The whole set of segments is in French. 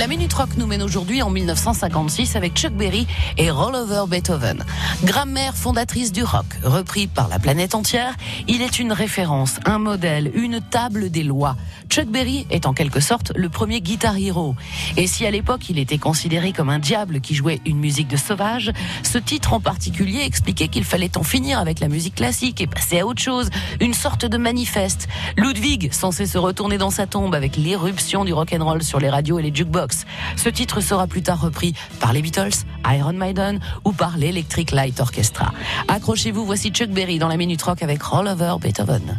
La Minute Rock nous mène aujourd'hui en 1956 avec Chuck Berry et Roll Over Beethoven. Grammaire fondatrice du rock, repris par la planète entière, il est une référence, un modèle, une table des lois. Chuck Berry est en quelque sorte le premier guitar hero. Et si à l'époque il était considéré comme un diable qui jouait une musique de sauvage, ce titre en particulier expliquait qu'il fallait en finir avec la musique classique et passer à autre chose, une sorte de manifeste. Ludwig, censé se retourner dans sa tombe avec l'éruption du rock'n'roll sur les radios et les jukebox. Ce titre sera plus tard repris par les Beatles, Iron Maiden ou par l'Electric Light Orchestra. Accrochez-vous, voici Chuck Berry dans la Minute Rock avec Roll Over Beethoven.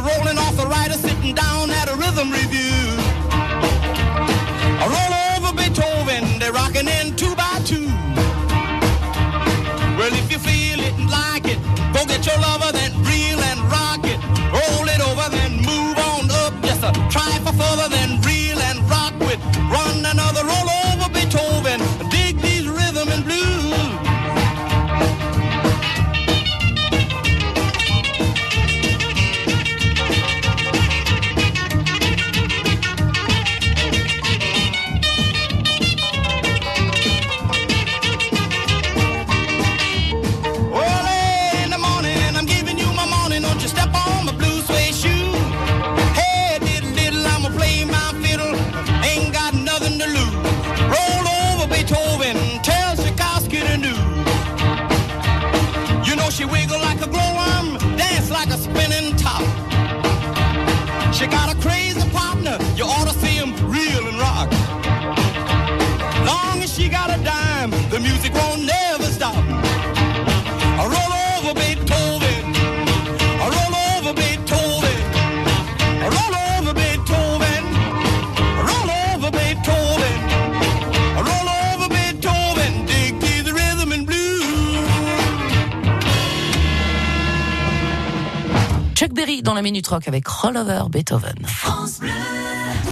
Rolling off the writer sitting down at a rhythm review. She got a crazy partner, you ought to see him reel and rock. Long as she got a dime, the music won't never Chuck Berry dans la Minute Rock avec Roll Over Beethoven.